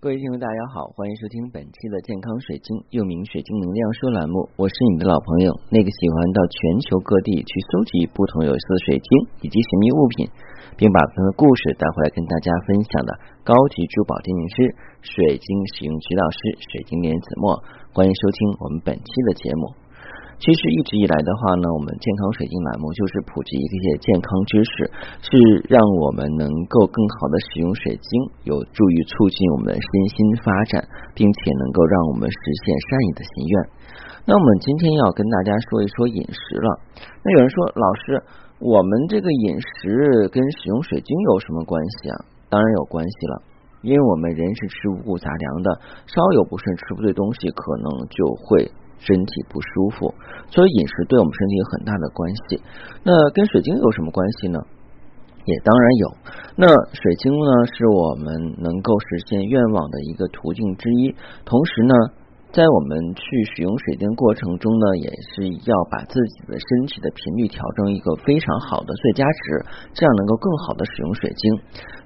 各位听众，大家好，欢迎收听本期的健康水晶，又名水晶能量说栏目。我是你的老朋友，那个喜欢到全球各地去搜集不同有色的水晶以及神秘物品，并把他们的故事带回来跟大家分享的高级珠宝鉴定师、水晶使用指导师水晶莲子墨。欢迎收听我们本期的节目。其实一直以来的话呢，我们健康水晶栏目就是普及一些健康知识，是让我们能够更好的使用水晶，有助于促进我们身心发展，并且能够让我们实现善意的心愿。那我们今天要跟大家说一说饮食了。那有人说，老师，我们这个饮食跟使用水晶有什么关系啊？当然有关系了，因为我们人是吃五谷杂粮的，稍有不慎吃不对东西，可能就会。身体不舒服，所以饮食对我们身体有很大的关系。那跟水晶有什么关系呢？也当然有。那水晶呢，是我们能够实现愿望的一个途径之一。同时呢，在我们去使用水晶过程中呢，也是要把自己的身体的频率调整一个非常好的最佳值，这样能够更好的使用水晶。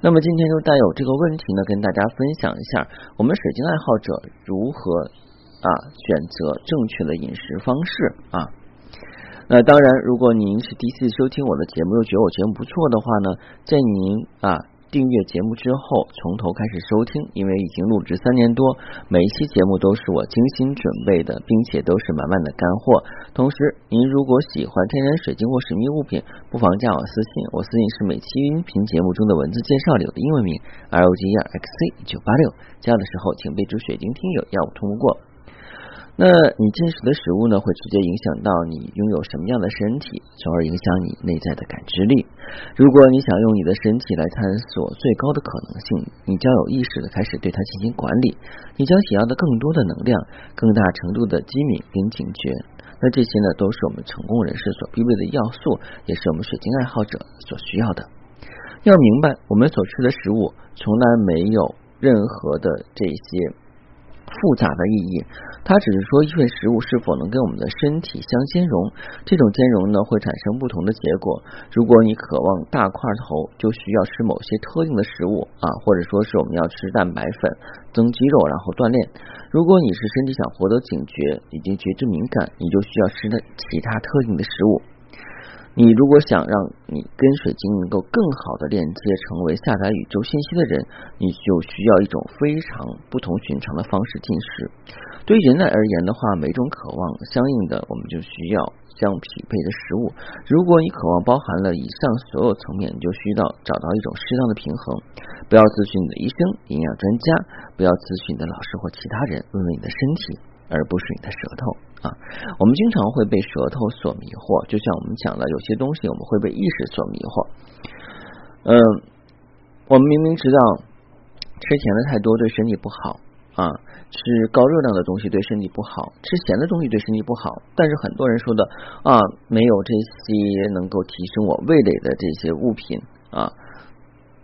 那么今天就带有这个问题呢，跟大家分享一下，我们水晶爱好者如何。啊，选择正确的饮食方式啊。那当然，如果您是第一次收听我的节目，又觉得我节目不错的话呢，在您啊订阅节目之后从头开始收听，因为已经录制三年多，每一期节目都是我精心准备的，并且都是满满的干货。同时，您如果喜欢天然水晶或神秘物品，不妨加我私信，我私信是每期音频节目中的文字介绍里的英文名 L G E R X C 九八六。加的时候，请备注“水晶听友”，要我通过。那你进食的食物呢，会直接影响到你拥有什么样的身体，从而影响你内在的感知力。如果你想用你的身体来探索最高的可能性，你将有意识的开始对它进行管理，你将想要的更多的能量，更大程度的机敏跟警觉。那这些呢，都是我们成功人士所必备的要素，也是我们水晶爱好者所需要的。要明白，我们所吃的食物从来没有任何的这些。复杂的意义，它只是说一份食物是否能跟我们的身体相兼容，这种兼容呢会产生不同的结果。如果你渴望大块头，就需要吃某些特定的食物啊，或者说是我们要吃蛋白粉增肌肉，然后锻炼。如果你是身体想获得警觉以及觉知敏感，你就需要吃的其他特定的食物。你如果想让你跟水晶能够更好的链接，成为下载宇宙信息的人，你就需要一种非常不同寻常的方式进食。对人类而言的话，每种渴望相应的，我们就需要相匹配的食物。如果你渴望包含了以上所有层面，你就需要找到一种适当的平衡。不要咨询你的医生、营养专家，不要咨询你的老师或其他人，问问你的身体，而不是你的舌头。啊，我们经常会被舌头所迷惑，就像我们讲的，有些东西我们会被意识所迷惑。嗯，我们明明知道吃甜的太多对身体不好啊，吃高热量的东西对身体不好，吃咸的东西对身体不好，但是很多人说的啊，没有这些能够提升我味蕾的这些物品啊，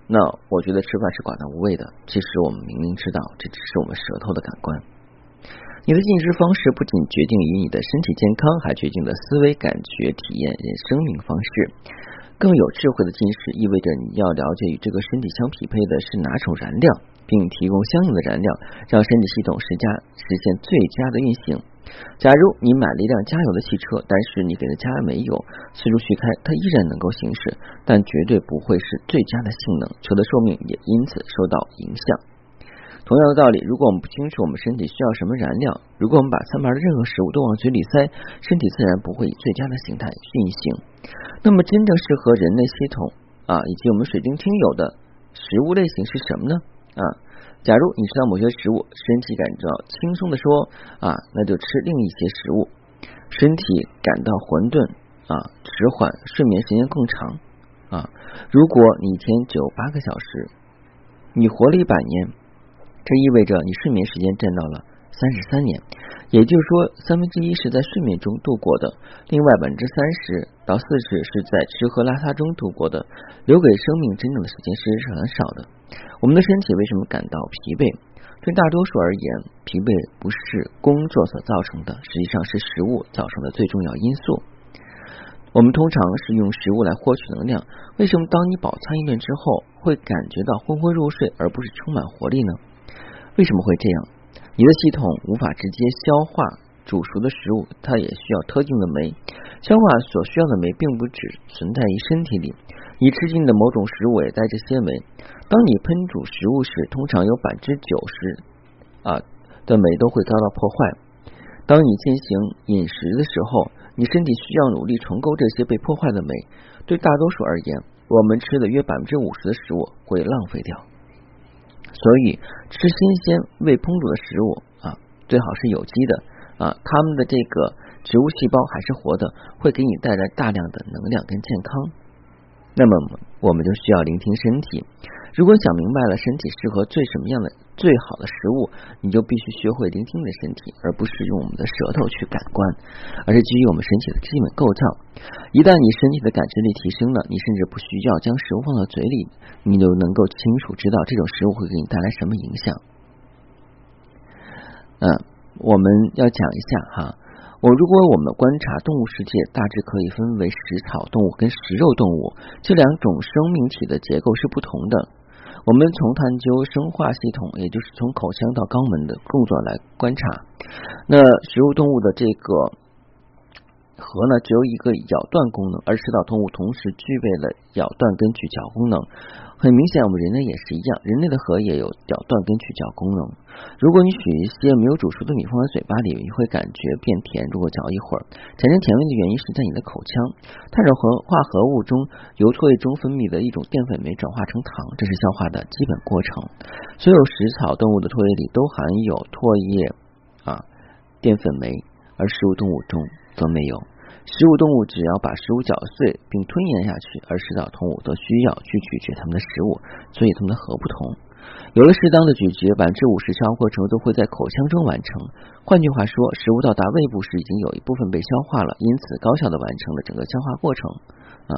那我觉得吃饭是寡淡无味的。其实我们明明知道，这只是我们舌头的感官。你的进食方式不仅决定于你的身体健康，还决定了思维、感觉、体验、人生命方式。更有智慧的进食意味着你要了解与这个身体相匹配的是哪种燃料，并提供相应的燃料，让身体系统实加实现最佳的运行。假如你买了一辆加油的汽车，但是你给它加了煤油，四处去开，它依然能够行驶，但绝对不会是最佳的性能，车的寿命也因此受到影响。同样的道理，如果我们不清楚我们身体需要什么燃料，如果我们把餐盘的任何食物都往嘴里塞，身体自然不会以最佳的形态运行。那么，真正适合人类系统啊，以及我们水晶听友的食物类型是什么呢？啊，假如你吃到某些食物，身体感到轻松的说啊，那就吃另一些食物。身体感到混沌啊，迟缓，睡眠时间更长啊。如果你一天只有八个小时，你活了一百年。这意味着你睡眠时间占到了三十三年，也就是说三分之一是在睡眠中度过的，另外百分之三十到四十是在吃喝拉撒中度过的，留给生命真正的时间其实是很少的。我们的身体为什么感到疲惫？对大多数而言，疲惫不是工作所造成的，实际上是食物造成的最重要因素。我们通常是用食物来获取能量，为什么当你饱餐一顿之后会感觉到昏昏入睡，而不是充满活力呢？为什么会这样？你的系统无法直接消化煮熟的食物，它也需要特定的酶。消化所需要的酶并不只存在于身体里，你吃进的某种食物也带这些酶。当你烹煮食物时，通常有百分之九十啊的酶都会遭到破坏。当你进行饮食的时候，你身体需要努力重构这些被破坏的酶。对大多数而言，我们吃的约百分之五十的食物会浪费掉。所以，吃新鲜未烹煮的食物啊，最好是有机的啊，它们的这个植物细胞还是活的，会给你带来大量的能量跟健康。那么，我们就需要聆听身体。如果想明白了身体适合最什么样的最好的食物，你就必须学会聆听你的身体，而不是用我们的舌头去感官，而是基于我们身体的基本构造。一旦你身体的感知力提升了，你甚至不需要将食物放到嘴里，你就能够清楚知道这种食物会给你带来什么影响。嗯，我们要讲一下哈。我如果我们观察动物世界，大致可以分为食草动物跟食肉动物这两种生命体的结构是不同的。我们从探究生化系统，也就是从口腔到肛门的动作来观察，那食肉动物的这个核呢，只有一个咬断功能，而食草动物同时具备了咬断跟咀嚼功能。很明显，我们人类也是一样，人类的核也有咬断跟咀嚼功能。如果你取一些没有煮熟的米放在嘴巴里，你会感觉变甜。如果嚼一会儿，产生甜味的原因是在你的口腔，碳水化合物中由唾液中分泌的一种淀粉酶转化成糖，这是消化的基本过程。所有食草动物的唾液里都含有唾液啊淀粉酶，而食物动物中则没有。食物动物只要把食物搅碎并吞咽下去，而食草动物则需要去咀嚼它们的食物，所以它们的核不同。有了适当的咀嚼，百分之五十消化过程都会在口腔中完成。换句话说，食物到达胃部时已经有一部分被消化了，因此高效的完成了整个消化过程啊。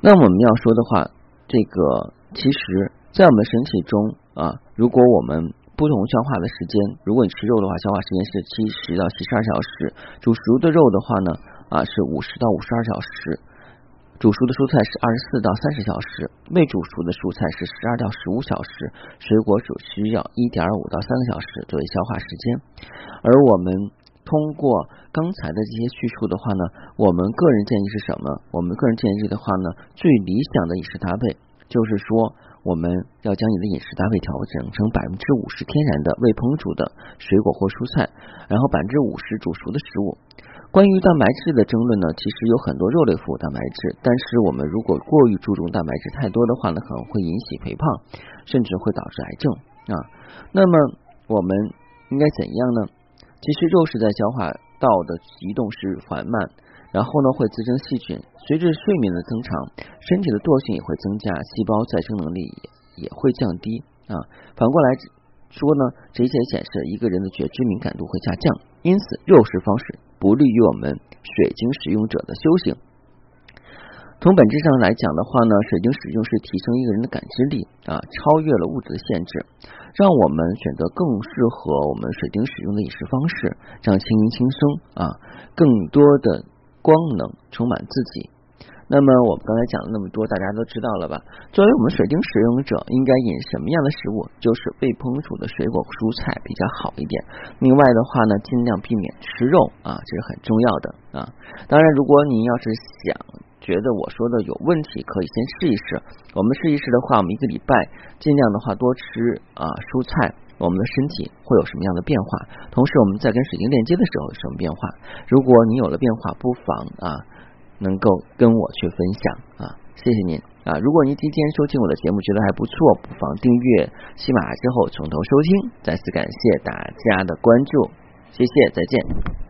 那我们要说的话，这个其实，在我们身体中啊，如果我们不同消化的时间，如果你吃肉的话，消化时间是七十到七十二小时；煮熟的肉的话呢，啊是五十到五十二小时；煮熟的蔬菜是二十四到三十小时；未煮熟的蔬菜是十二到十五小时；水果只需要一点五到三个小时作为消化时间。而我们通过刚才的这些叙述的话呢，我们个人建议是什么？我们个人建议的话呢，最理想的饮食搭配就是说。我们要将你的饮食搭配调整成百分之五十天然的未烹煮的水果或蔬菜，然后百分之五十煮熟的食物。关于蛋白质的争论呢，其实有很多肉类富蛋白质，但是我们如果过于注重蛋白质太多的话呢，可能会引起肥胖，甚至会导致癌症啊。那么我们应该怎样呢？其实肉是在消化道的移动是缓慢。然后呢，会滋生细菌。随着睡眠的增长，身体的惰性也会增加，细胞再生能力也也会降低啊。反过来说呢，这一切显示一个人的觉知敏感度会下降。因此，肉食方式不利于我们水晶使用者的修行。从本质上来讲的话呢，水晶使用是提升一个人的感知力啊，超越了物质的限制，让我们选择更适合我们水晶使用的饮食方式，这样轻盈轻松啊，更多的。光能充满自己。那么我们刚才讲了那么多，大家都知道了吧？作为我们水晶使用者，应该饮什么样的食物？就是未烹煮的水果、蔬菜比较好一点。另外的话呢，尽量避免吃肉啊，这是很重要的啊。当然，如果您要是想觉得我说的有问题，可以先试一试。我们试一试的话，我们一个礼拜尽量的话多吃啊蔬菜。我们的身体会有什么样的变化？同时，我们在跟水晶链接的时候有什么变化？如果你有了变化，不妨啊，能够跟我去分享啊，谢谢您啊！如果您今天收听我的节目觉得还不错，不妨订阅喜马之后从头收听。再次感谢大家的关注，谢谢，再见。